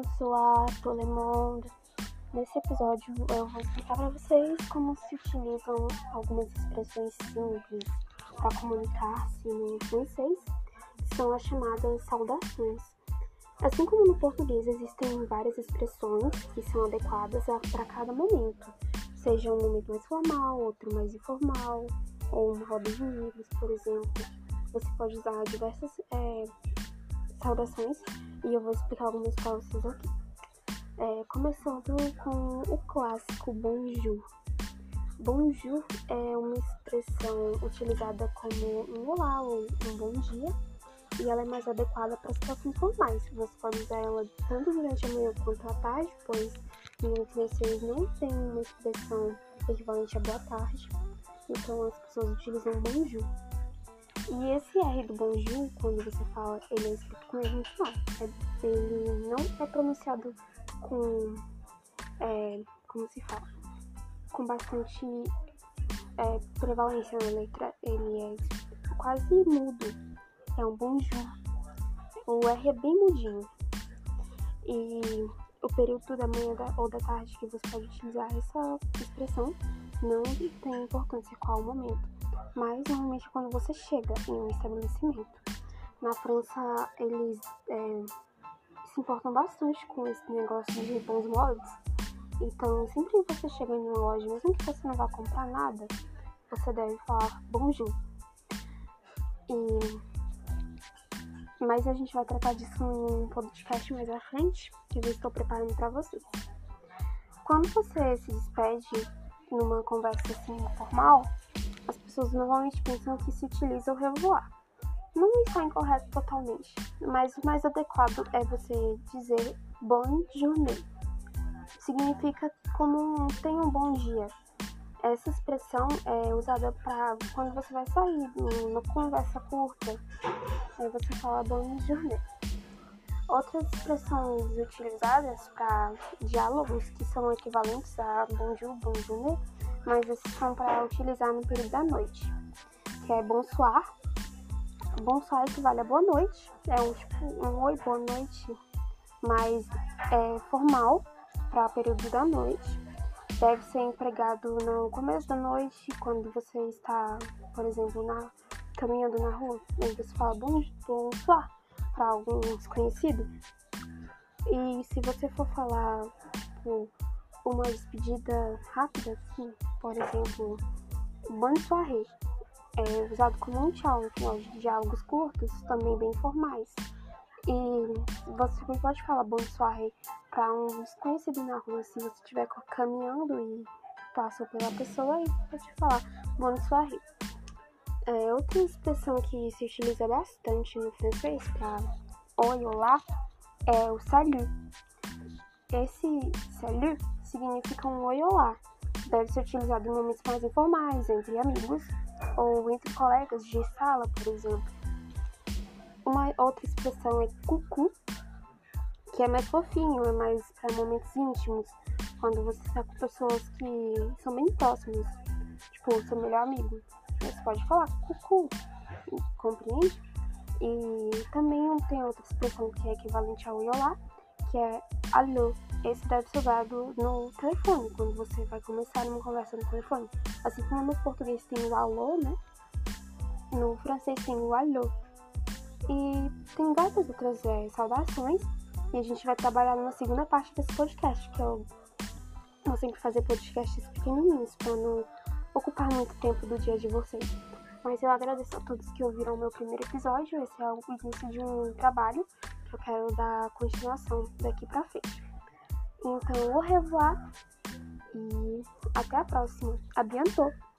Le monde. Nesse episódio eu vou explicar para vocês como se utilizam algumas expressões simples para comunicar-se no francês, que são as chamadas saudações. Assim como no português existem várias expressões que são adequadas para cada momento, seja um momento mais formal, outro mais informal, ou uma roda de amigos, por exemplo. Você pode usar diversas é, saudações e eu vou explicar algumas para vocês aqui. É, começando com o clássico bonjour. Bonjour é uma expressão utilizada como um olá ou um bom dia e ela é mais adequada para situações formais. Você pode usar ela tanto durante a manhã quanto à tarde, pois no francês não tem uma expressão equivalente a boa tarde, então as pessoas utilizam bonjour. E esse R do bonjour, quando você fala, ele é escrito com erro no final. Ele não é pronunciado com. É, como se fala? Com bastante é, prevalência na letra. Ele é quase mudo. É um bonjour. O R é bem mudinho. E o período da manhã ou da tarde que você pode utilizar essa expressão não tem importância qual o momento mas normalmente quando você chega em um estabelecimento. Na França, eles é, se importam bastante com esse negócio de bons modos. Então, sempre que você chega em uma loja, mesmo que você não vá comprar nada, você deve falar bonjour. E... Mas a gente vai tratar disso num podcast mais à frente, que eu estou preparando para vocês. Quando você se despede numa conversa assim informal, as pessoas normalmente pensam que se utiliza o revoar. Não está incorreto totalmente, mas o mais adequado é você dizer bonne journée. Significa como um tenha um bom dia. Essa expressão é usada para quando você vai sair numa conversa curta. Aí você fala bonne journée. Outras expressões utilizadas para diálogos que são equivalentes a bonjour, bonjour, mas esses são para utilizar no período da noite, que é bonsoir. Bonsoir equivale a boa noite, é um tipo um oi, boa noite, mas é formal para o período da noite. Deve ser empregado no começo da noite, quando você está, por exemplo, na, caminhando na rua, e você fala bonsoir para algum desconhecido. E se você for falar, tipo, uma despedida rápida, assim, por exemplo, bonne soirée, é usado como um tchau no final de diálogos curtos, também bem formais. E você pode falar bonne soirée para um desconhecido na rua, se você estiver caminhando e passou pela pessoa, e pode falar bonne soirée. É, outra expressão que se utiliza bastante no francês para oi, olá, é o salut. Esse salut significa um oi olá. Deve ser utilizado em momentos mais informais, entre amigos ou entre colegas de sala, por exemplo. Uma outra expressão é cucu, que é mais fofinho, é mais para momentos íntimos, quando você está com pessoas que são bem próximas, tipo seu melhor amigo. Você pode falar cucu, compreende? E também tem outra expressão que é equivalente ao olá, que é alô. Esse deve ser usado no telefone, quando você vai começar uma conversa no telefone. Assim como no português tem o alô, né? No francês tem o alô. E tem várias outras é, saudações. E a gente vai trabalhar na segunda parte desse podcast, que eu vou sempre fazer podcasts pequenininhos, para não ocupar muito tempo do dia de vocês. Mas eu agradeço a todos que ouviram o meu primeiro episódio. Esse é o início de um trabalho que eu quero dar continuação daqui pra frente. Então, au revoir e até a próxima. A bientôt!